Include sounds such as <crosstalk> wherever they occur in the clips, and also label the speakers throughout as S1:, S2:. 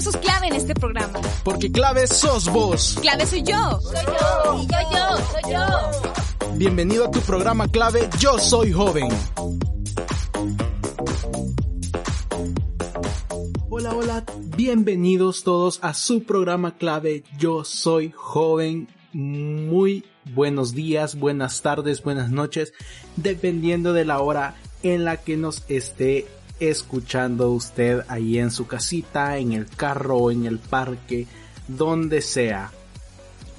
S1: Sus clave en este programa.
S2: Porque clave sos vos.
S1: Clave soy yo.
S3: Soy yo. Y yo, yo, soy yo.
S2: Bienvenido a tu programa clave Yo Soy Joven. Hola, hola, bienvenidos todos a su programa clave Yo Soy Joven. Muy buenos días, buenas tardes, buenas noches, dependiendo de la hora en la que nos esté escuchando usted ahí en su casita, en el carro, en el parque, donde sea.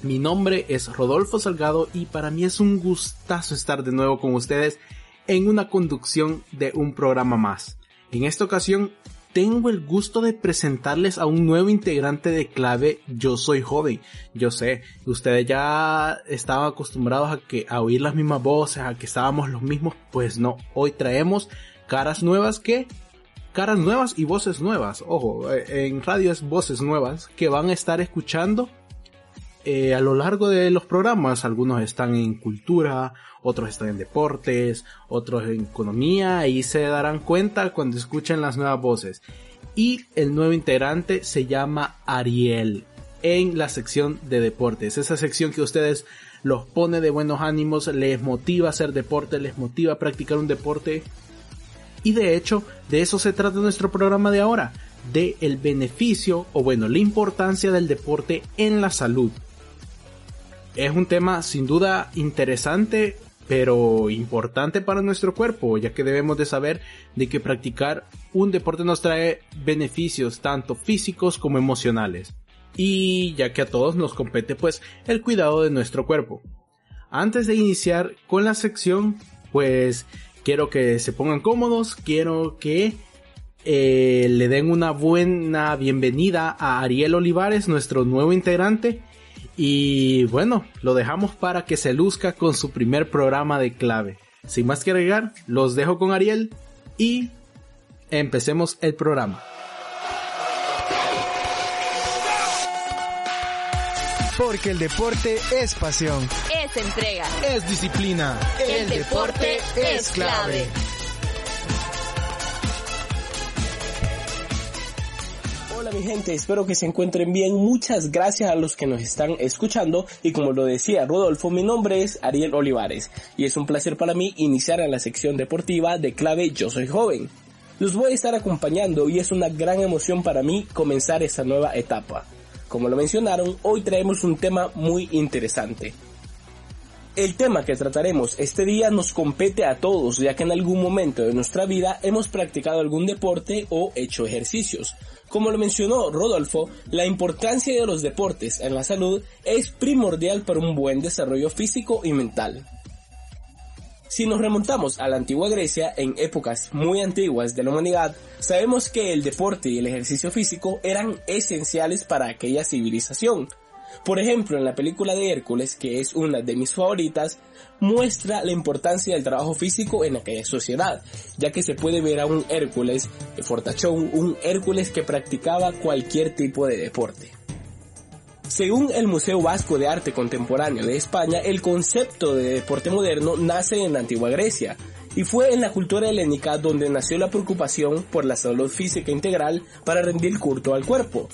S2: Mi nombre es Rodolfo Salgado y para mí es un gustazo estar de nuevo con ustedes en una conducción de un programa más. En esta ocasión tengo el gusto de presentarles a un nuevo integrante de clave Yo Soy Joven. Yo sé, ustedes ya estaban acostumbrados a que a oír las mismas voces, a que estábamos los mismos, pues no, hoy traemos caras nuevas que caras nuevas y voces nuevas. Ojo, eh, en radio es voces nuevas que van a estar escuchando eh, a lo largo de los programas. Algunos están en cultura, otros están en deportes, otros en economía y se darán cuenta cuando escuchen las nuevas voces. Y el nuevo integrante se llama Ariel en la sección de deportes. Esa sección que ustedes los pone de buenos ánimos, les motiva a hacer deporte, les motiva a practicar un deporte. Y de hecho, de eso se trata nuestro programa de ahora, de el beneficio o bueno, la importancia del deporte en la salud. Es un tema sin duda interesante pero importante para nuestro cuerpo, ya que debemos de saber de que practicar un deporte nos trae beneficios tanto físicos como emocionales. Y ya que a todos nos compete pues el cuidado de nuestro cuerpo. Antes de iniciar con la sección, pues quiero que se pongan cómodos, quiero que eh, le den una buena bienvenida a Ariel Olivares, nuestro nuevo integrante, y bueno, lo dejamos para que se luzca con su primer programa de clave. Sin más que agregar, los dejo con Ariel y empecemos el programa.
S4: Porque el deporte es pasión.
S3: Es entrega.
S2: Es disciplina.
S3: El, deporte, es clave.
S5: Hola mi gente, espero que se encuentren bien. Muchas gracias a los que nos están escuchando y como lo decía Rodolfo, mi nombre es Ariel Olivares y es un placer para mí iniciar en la sección deportiva de clave Yo Soy Joven. Los voy a estar acompañando y es una gran emoción para mí comenzar esta nueva etapa. Como lo mencionaron, hoy traemos un tema muy interesante. El tema que trataremos este día nos compete a todos, ya que en algún momento de nuestra vida hemos practicado algún deporte o hecho ejercicios. Como lo mencionó Rodolfo, la importancia de los deportes en la salud es primordial para un buen desarrollo físico y mental. Si nos remontamos a la antigua Grecia, en épocas muy antiguas de la humanidad, sabemos que el deporte y el ejercicio físico eran esenciales para aquella civilización, por ejemplo, en la película de Hércules, que es una de mis favoritas, muestra la importancia del trabajo físico en aquella sociedad, ya que se puede ver a un Hércules fortachón, un Hércules que practicaba cualquier tipo de deporte. Según el Museo Vasco de Arte Contemporáneo de España, el concepto de deporte moderno nace en la antigua Grecia, y fue en la cultura helénica donde nació la preocupación por la salud física integral para rendir culto al cuerpo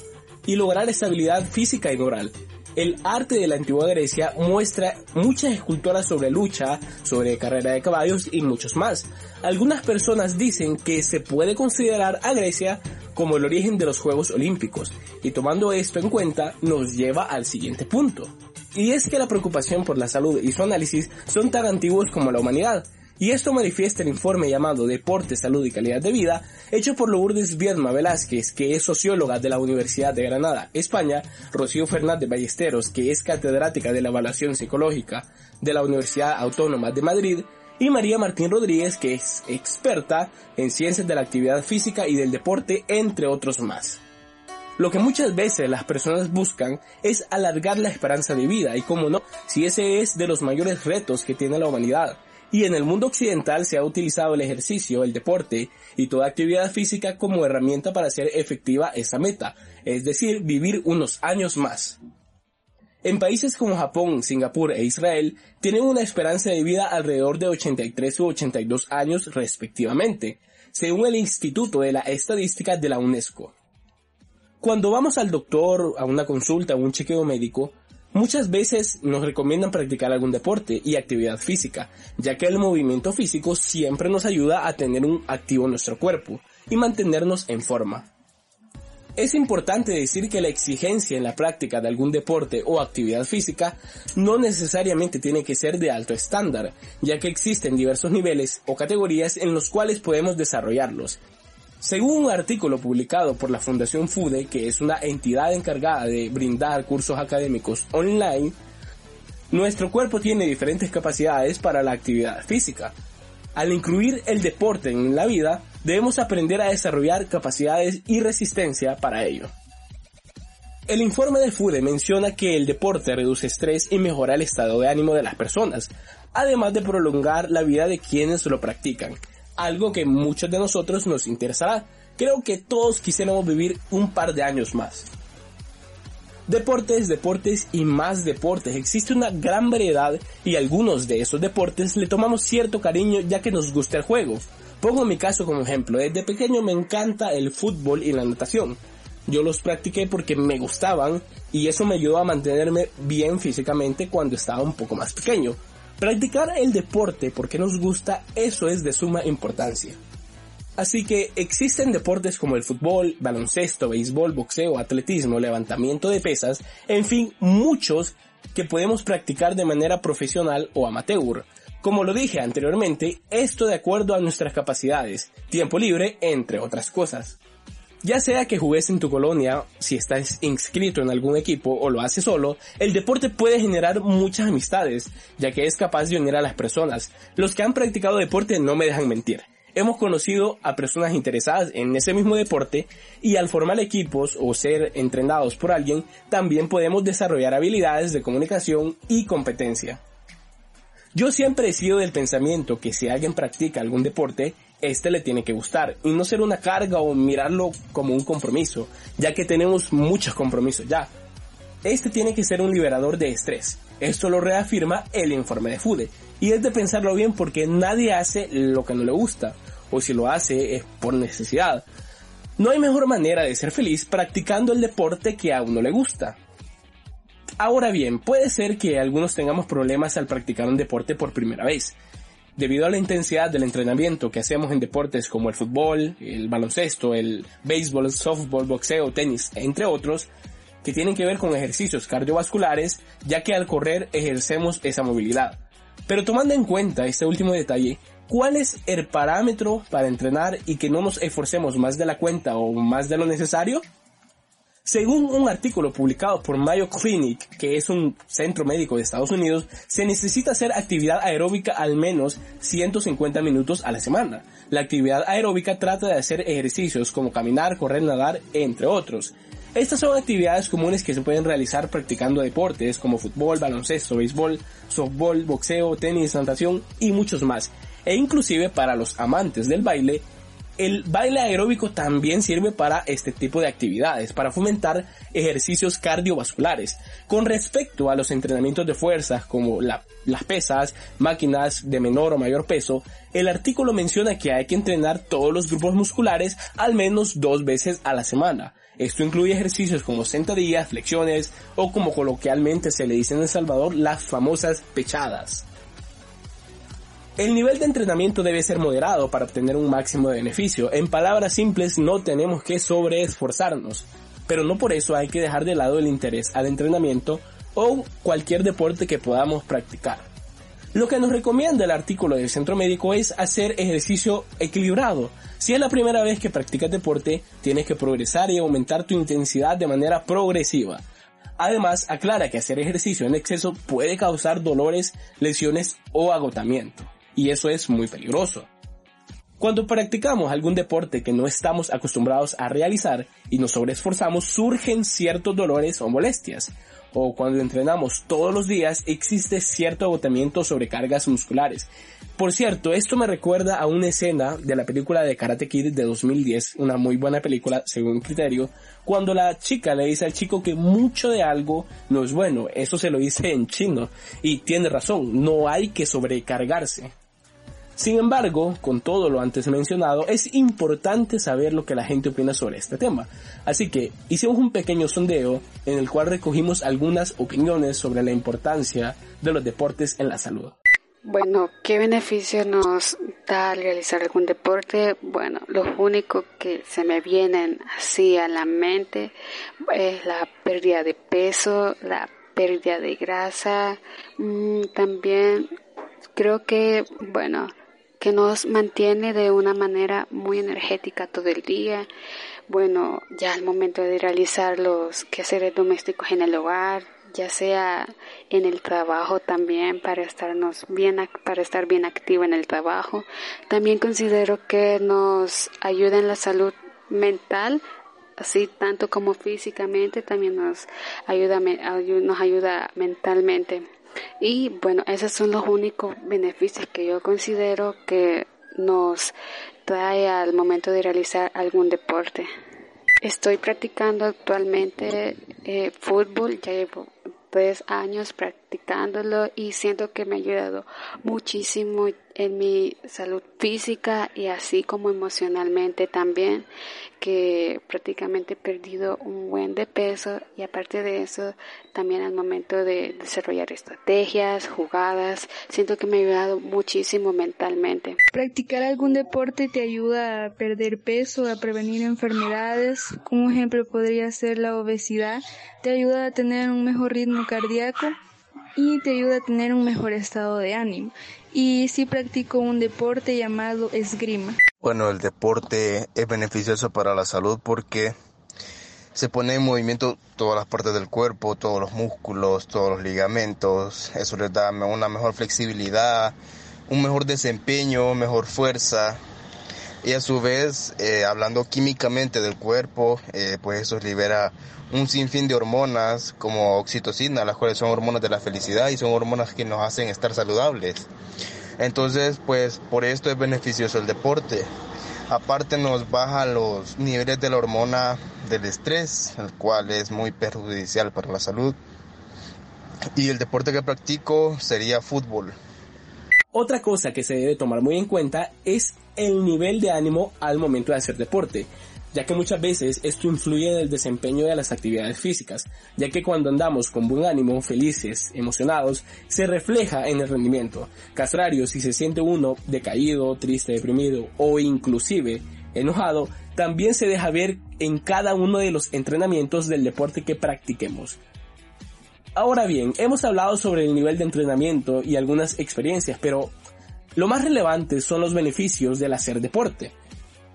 S5: y lograr estabilidad física y moral, el arte de la antigua Grecia muestra muchas esculturas sobre lucha, sobre carrera de caballos y muchos más. Algunas personas dicen que se puede considerar a Grecia como el origen de los Juegos Olímpicos, y tomando esto en cuenta nos lleva al siguiente punto. Y es que la preocupación por la salud y su análisis son tan antiguos como la humanidad, y esto manifiesta el informe llamado Deporte, Salud y Calidad de Vida, hecho por Lourdes Viedma Velázquez, que es socióloga de la Universidad de Granada, España, Rocío Fernández Ballesteros, que es catedrática de la evaluación psicológica de la Universidad Autónoma de Madrid, y María Martín Rodríguez, que es experta en ciencias de la actividad física y del deporte, entre otros más. Lo que muchas veces las personas buscan es alargar la esperanza de vida y como no, si ese es de los mayores retos que tiene la humanidad, y en el mundo occidental se ha utilizado el ejercicio, el deporte y toda actividad física como herramienta para hacer efectiva esa meta, es decir, vivir unos años más. En países como Japón, Singapur e Israel tienen una esperanza de vida alrededor de 83 u 82 años respectivamente, según el Instituto de la Estadística de la UNESCO. Cuando vamos al doctor, a una consulta, a un chequeo médico, muchas veces nos recomiendan practicar algún deporte y actividad física, ya que el movimiento físico siempre nos ayuda a tener un activo nuestro cuerpo y mantenernos en forma. Es importante decir que la exigencia en la práctica de algún deporte o actividad física no necesariamente tiene que ser de alto estándar, ya que existen diversos niveles o categorías en los cuales podemos desarrollarlos. Según un artículo publicado por la Fundación FUDE, que es una entidad encargada de brindar cursos académicos online, nuestro cuerpo tiene diferentes capacidades para la actividad física. Al incluir el deporte en la vida, debemos aprender a desarrollar capacidades y resistencia para ello. El informe de FUDE menciona que el deporte reduce estrés y mejora el estado de ánimo de las personas, además de prolongar la vida de quienes lo practican, algo que muchos de nosotros nos interesará. Creo que todos quisiéramos vivir un par de años más. Deportes, deportes y más deportes. Existe una gran variedad y algunos de esos deportes le tomamos cierto cariño ya que nos gusta el juego. Pongo mi caso como ejemplo. Desde pequeño me encanta el fútbol y la natación. Yo los practiqué porque me gustaban y eso me ayudó a mantenerme bien físicamente cuando estaba un poco más pequeño. Practicar el deporte porque nos gusta, eso es de suma importancia. Así que existen deportes como el fútbol, baloncesto, béisbol, boxeo, atletismo, levantamiento de pesas, en fin, muchos que podemos practicar de manera profesional o amateur. Como lo dije anteriormente, esto de acuerdo a nuestras capacidades, tiempo libre, entre otras cosas. Ya sea que juegues en tu colonia, si estás inscrito en algún equipo o lo haces solo, el deporte puede generar muchas amistades, ya que es capaz de unir a las personas. Los que han practicado deporte no me dejan mentir. Hemos conocido a personas interesadas en ese mismo deporte y al formar equipos o ser entrenados por alguien, también podemos desarrollar habilidades de comunicación y competencia. Yo siempre he sido del pensamiento que si alguien practica algún deporte, este le tiene que gustar y no ser una carga o mirarlo como un compromiso, ya que tenemos muchos compromisos ya. Este tiene que ser un liberador de estrés. Esto lo reafirma el informe de FUDE y es de pensarlo bien porque nadie hace lo que no le gusta o si lo hace es por necesidad. No hay mejor manera de ser feliz practicando el deporte que a uno le gusta. Ahora bien, puede ser que algunos tengamos problemas al practicar un deporte por primera vez. Debido a la intensidad del entrenamiento que hacemos en deportes como el fútbol, el baloncesto, el béisbol, softball, boxeo, tenis, entre otros, que tienen que ver con ejercicios cardiovasculares, ya que al correr ejercemos esa movilidad. Pero tomando en cuenta este último detalle, ¿cuál es el parámetro para entrenar y que no nos esforcemos más de la cuenta o más de lo necesario? Según un artículo publicado por Mayo Clinic, que es un centro médico de Estados Unidos, se necesita hacer actividad aeróbica al menos 150 minutos a la semana. La actividad aeróbica trata de hacer ejercicios como caminar, correr, nadar, entre otros. Estas son actividades comunes que se pueden realizar practicando deportes como fútbol, baloncesto, béisbol, softball, boxeo, tenis, natación y muchos más. E inclusive para los amantes del baile, el baile aeróbico también sirve para este tipo de actividades, para fomentar ejercicios cardiovasculares. Con respecto a los entrenamientos de fuerza, como las pesas, máquinas de menor o mayor peso, el artículo menciona que hay que entrenar todos los grupos musculares al menos dos veces a la semana. Esto incluye ejercicios como sentadillas, flexiones o como coloquialmente se le dice en El Salvador, las famosas pechadas. El nivel de entrenamiento debe ser moderado para obtener un máximo de beneficio. En palabras simples, no tenemos que sobreesforzarnos, pero no por eso hay que dejar de lado el interés al entrenamiento o cualquier deporte que podamos practicar. Lo que nos recomienda el artículo del centro médico es hacer ejercicio equilibrado. Si es la primera vez que practicas deporte, tienes que progresar y aumentar tu intensidad de manera progresiva. Además, aclara que hacer ejercicio en exceso puede causar dolores, lesiones o agotamiento y eso es muy peligroso. Cuando practicamos algún deporte que no estamos acostumbrados a realizar y nos sobreesforzamos, surgen ciertos dolores o molestias. O cuando entrenamos todos los días, existe cierto agotamiento sobre cargas musculares. Por cierto, esto me recuerda a una escena de la película de Karate Kid de 2010, una muy buena película según criterio, cuando la chica le dice al chico que mucho de algo no es bueno. Eso se lo dice en chino. Y tiene razón, no hay que sobrecargarse. Sin embargo, con todo lo antes mencionado, es importante saber lo que la gente opina sobre este tema. Así que hicimos un pequeño sondeo en el cual recogimos algunas opiniones sobre la importancia de los deportes en la salud.
S6: Bueno, ¿qué beneficio nos da realizar algún deporte? Bueno, lo único que se me vienen así a la mente es la pérdida de peso, la pérdida de grasa, mm, también creo que, bueno, que nos mantiene de una manera muy energética todo el día. Bueno, ya al momento de realizar los quehaceres domésticos en el hogar, ya sea en el trabajo también para estarnos bien para estar bien activo en el trabajo. También considero que nos ayuda en la salud mental, así tanto como físicamente, también nos ayuda nos ayuda mentalmente. Y bueno, esos son los únicos beneficios que yo considero que nos trae al momento de realizar algún deporte. Estoy practicando actualmente eh, fútbol, ya llevo tres años practicándolo y siento que me ha ayudado muchísimo en mi salud física y así como emocionalmente también, que prácticamente he perdido un buen de peso y aparte de eso, también al momento de desarrollar estrategias, jugadas, siento que me ha ayudado muchísimo mentalmente.
S7: Practicar algún deporte te ayuda a perder peso, a prevenir enfermedades. Como ejemplo podría ser la obesidad, te ayuda a tener un mejor ritmo cardíaco y te ayuda a tener un mejor estado de ánimo. Y sí practico un deporte llamado esgrima.
S8: Bueno, el deporte es beneficioso para la salud porque se pone en movimiento todas las partes del cuerpo, todos los músculos, todos los ligamentos. Eso les da una mejor flexibilidad, un mejor desempeño, mejor fuerza. Y a su vez, eh, hablando químicamente del cuerpo, eh, pues eso libera un sinfín de hormonas como oxitocina, las cuales son hormonas de la felicidad y son hormonas que nos hacen estar saludables. Entonces, pues por esto es beneficioso el deporte. Aparte nos baja los niveles de la hormona del estrés, el cual es muy perjudicial para la salud. Y el deporte que practico sería fútbol.
S5: Otra cosa que se debe tomar muy en cuenta es el nivel de ánimo al momento de hacer deporte ya que muchas veces esto influye en el desempeño de las actividades físicas, ya que cuando andamos con buen ánimo, felices, emocionados, se refleja en el rendimiento. Castrario, si se siente uno decaído, triste, deprimido o inclusive enojado, también se deja ver en cada uno de los entrenamientos del deporte que practiquemos. Ahora bien, hemos hablado sobre el nivel de entrenamiento y algunas experiencias, pero lo más relevante son los beneficios del hacer deporte.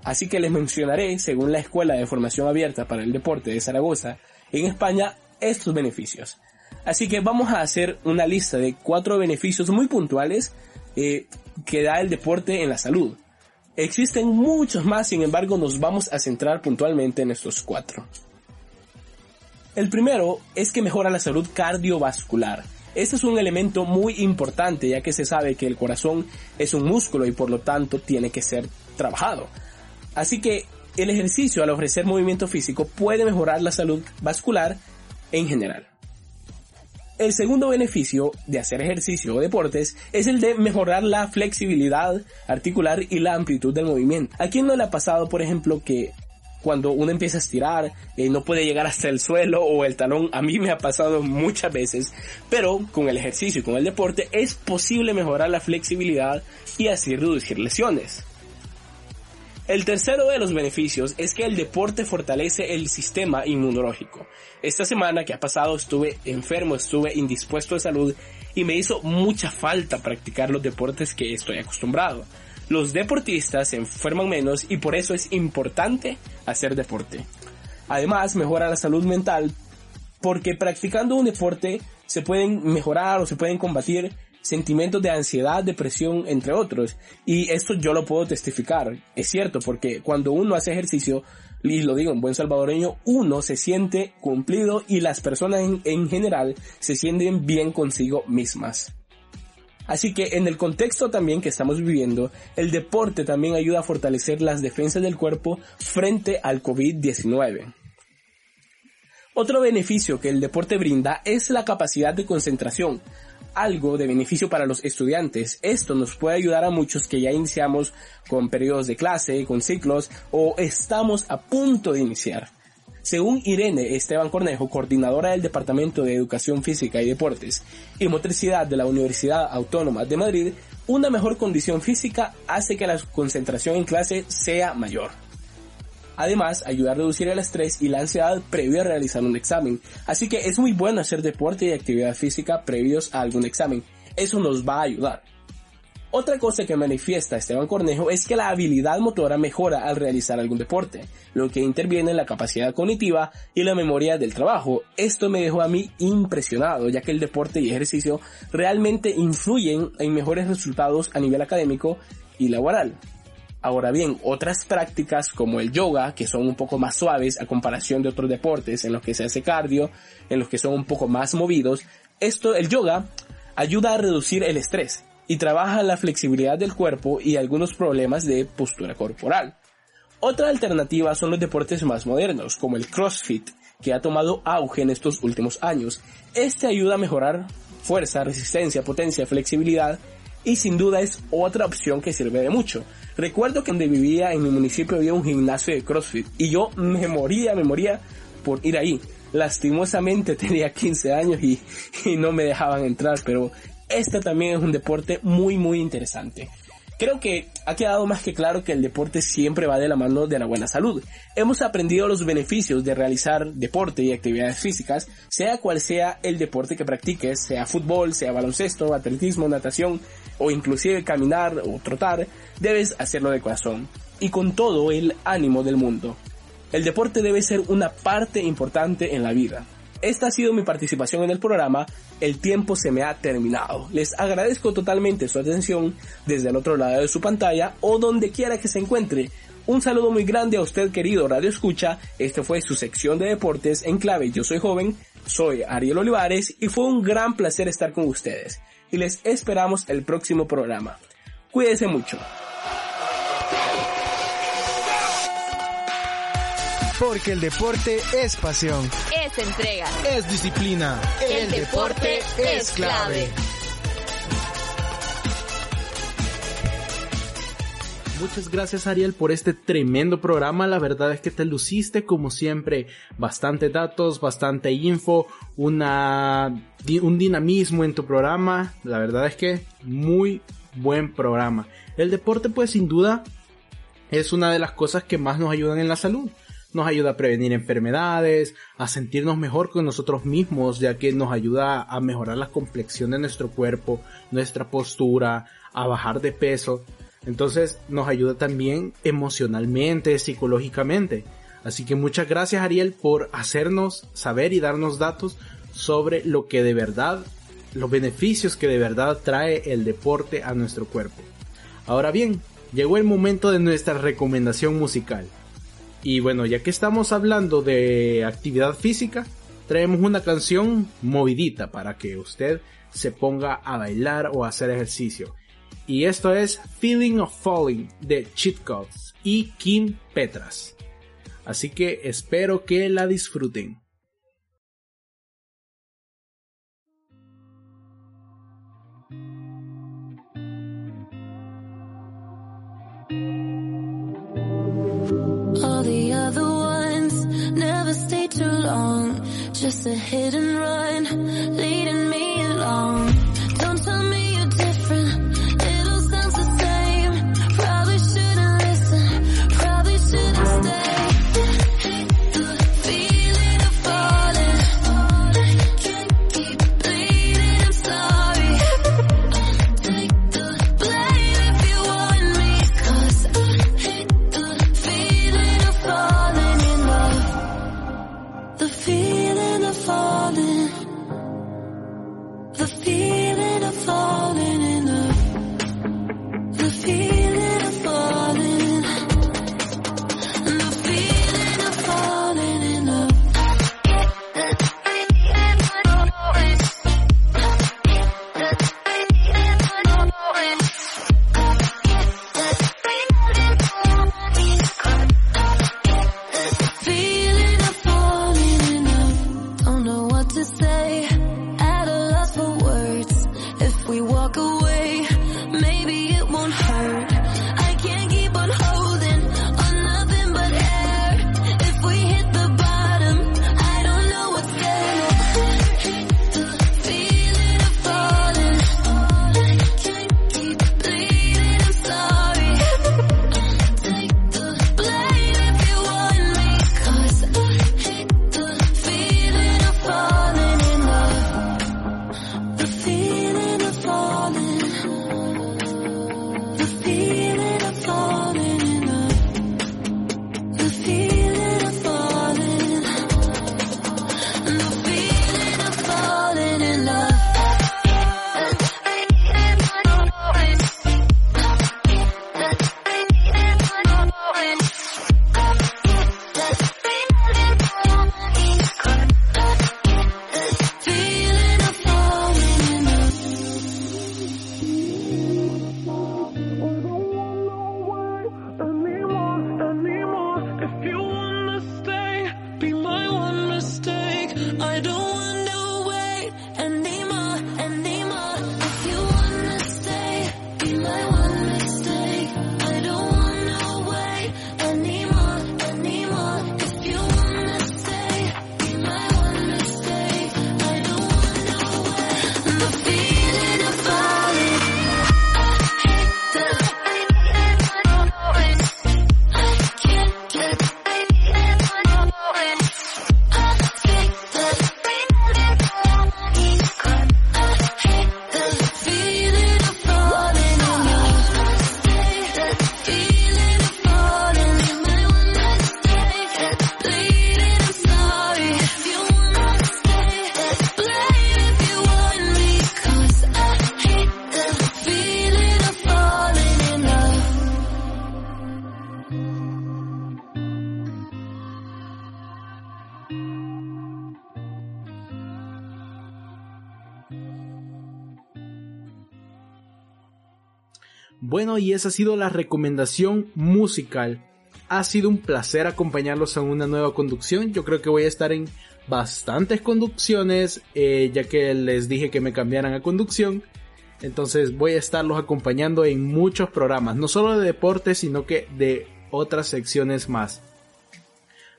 S5: Así que les mencionaré, según la Escuela de Formación Abierta para el Deporte de Zaragoza, en España, estos beneficios. Así que vamos a hacer una lista de cuatro beneficios muy puntuales eh, que da el deporte en la salud. Existen muchos más, sin embargo nos vamos a centrar puntualmente en estos cuatro. El primero es que mejora la salud cardiovascular. Este es un elemento muy importante ya que se sabe que el corazón es un músculo y por lo tanto tiene que ser trabajado. Así que el ejercicio al ofrecer movimiento físico puede mejorar la salud vascular en general. El segundo beneficio de hacer ejercicio o deportes es el de mejorar la flexibilidad articular y la amplitud del movimiento. ¿A quién no le ha pasado, por ejemplo, que cuando uno empieza a estirar eh, no puede llegar hasta el suelo o el talón? A mí me ha pasado muchas veces, pero con el ejercicio y con el deporte es posible mejorar la flexibilidad y así reducir lesiones. El tercero de los beneficios es que el deporte fortalece el sistema inmunológico. Esta semana que ha pasado estuve enfermo, estuve indispuesto de salud y me hizo mucha falta practicar los deportes que estoy acostumbrado. Los deportistas se enferman menos y por eso es importante hacer deporte. Además, mejora la salud mental porque practicando un deporte se pueden mejorar o se pueden combatir sentimientos de ansiedad, depresión, entre otros. Y esto yo lo puedo testificar. Es cierto, porque cuando uno hace ejercicio, y lo digo en buen salvadoreño, uno se siente cumplido y las personas en, en general se sienten bien consigo mismas. Así que en el contexto también que estamos viviendo, el deporte también ayuda a fortalecer las defensas del cuerpo frente al COVID-19. Otro beneficio que el deporte brinda es la capacidad de concentración, algo de beneficio para los estudiantes. Esto nos puede ayudar a muchos que ya iniciamos con periodos de clase, con ciclos o estamos a punto de iniciar. Según Irene Esteban Cornejo, coordinadora del Departamento de Educación Física y Deportes y Motricidad de la Universidad Autónoma de Madrid, una mejor condición física hace que la concentración en clase sea mayor. Además, ayuda a reducir el estrés y la ansiedad previo a realizar un examen. Así que es muy bueno hacer deporte y actividad física previos a algún examen. Eso nos va a ayudar. Otra cosa que manifiesta Esteban Cornejo es que la habilidad motora mejora al realizar algún deporte, lo que interviene en la capacidad cognitiva y la memoria del trabajo. Esto me dejó a mí impresionado, ya que el deporte y ejercicio realmente influyen en mejores resultados a nivel académico y laboral. Ahora bien, otras prácticas como el yoga, que son un poco más suaves a comparación de otros deportes en los que se hace cardio, en los que son un poco más movidos, esto, el yoga, ayuda a reducir el estrés y trabaja la flexibilidad del cuerpo y algunos problemas de postura corporal. Otra alternativa son los deportes más modernos, como el CrossFit, que ha tomado auge en estos últimos años. Este ayuda a mejorar fuerza, resistencia, potencia, flexibilidad y sin duda es otra opción que sirve de mucho. Recuerdo que donde vivía en mi municipio había un gimnasio de CrossFit y yo me moría, me moría por ir ahí. Lastimosamente <laughs> tenía 15 años y, y no me dejaban entrar, pero este también es un deporte muy muy interesante. Creo que ha quedado más que claro que el deporte siempre va de la mano de la buena salud. Hemos aprendido los beneficios de realizar deporte y actividades físicas, sea cual sea el deporte que practiques, sea fútbol, sea baloncesto, atletismo, natación o inclusive caminar o trotar, debes hacerlo de corazón y con todo el ánimo del mundo. El deporte debe ser una parte importante en la vida. Esta ha sido mi participación en el programa. El tiempo se me ha terminado. Les agradezco totalmente su atención desde el otro lado de su pantalla o donde quiera que se encuentre. Un saludo muy grande a usted querido Radio Escucha. Este fue su sección de deportes en clave Yo Soy Joven. Soy Ariel Olivares y fue un gran placer estar con ustedes. Y les esperamos el próximo programa. Cuídense mucho.
S4: Porque el deporte es pasión.
S3: Es entrega.
S2: Es disciplina.
S3: El, deporte, es clave.
S2: Muchas gracias Ariel por este tremendo programa. La verdad es que te luciste como siempre. Bastante datos, bastante info, una, un dinamismo en tu programa. La verdad es que muy buen programa. El deporte pues sin duda es una de las cosas que más nos ayudan en la salud nos ayuda a prevenir enfermedades, a sentirnos mejor con nosotros mismos, ya que nos ayuda a mejorar la complexión de nuestro cuerpo, nuestra postura, a bajar de peso. Entonces nos ayuda también emocionalmente, psicológicamente. Así que muchas gracias Ariel por hacernos saber y darnos datos sobre lo que de verdad, los beneficios que de verdad trae el deporte a nuestro cuerpo. Ahora bien, llegó el momento de nuestra recomendación musical. Y bueno, ya que estamos hablando de actividad física, traemos una canción movidita para que usted se ponga a bailar o a hacer ejercicio. Y esto es Feeling of Falling de Cheat y Kim Petras. Así que espero que la disfruten.
S9: All the other ones never stay too long. Just a hit and run, leading
S2: Bueno, y esa ha sido la recomendación musical. Ha sido un placer acompañarlos en una nueva conducción. Yo creo que voy a estar en bastantes conducciones, eh, ya que les dije que me cambiaran a conducción. Entonces voy a estarlos acompañando en muchos programas, no solo de deportes, sino que de otras secciones más.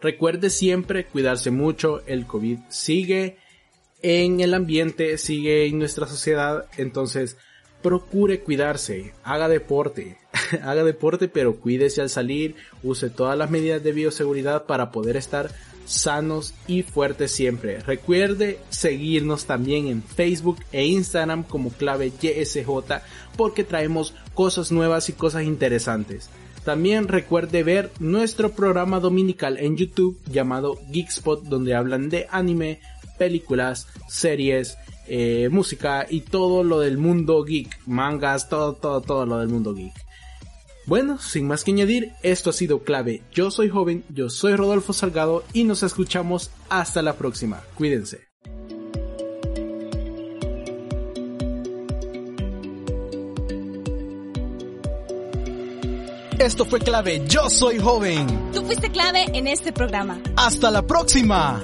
S2: Recuerde siempre cuidarse mucho, el COVID sigue en el ambiente, sigue en nuestra sociedad, entonces procure cuidarse, haga deporte, <laughs> haga deporte pero cuídese al salir, use todas las medidas de bioseguridad para poder estar sanos y fuertes siempre. Recuerde seguirnos también en Facebook e Instagram como clave YSJ porque traemos cosas nuevas y cosas interesantes. También recuerde ver nuestro programa dominical en YouTube llamado Geekspot donde hablan de anime, películas, series, eh, música y todo lo del mundo geek, mangas, todo, todo, todo lo del mundo geek. Bueno, sin más que añadir, esto ha sido clave. Yo soy joven, yo soy Rodolfo Salgado y nos escuchamos hasta la próxima. Cuídense.
S4: Esto fue clave. Yo soy joven.
S1: Tú fuiste clave en este programa.
S4: Hasta la próxima.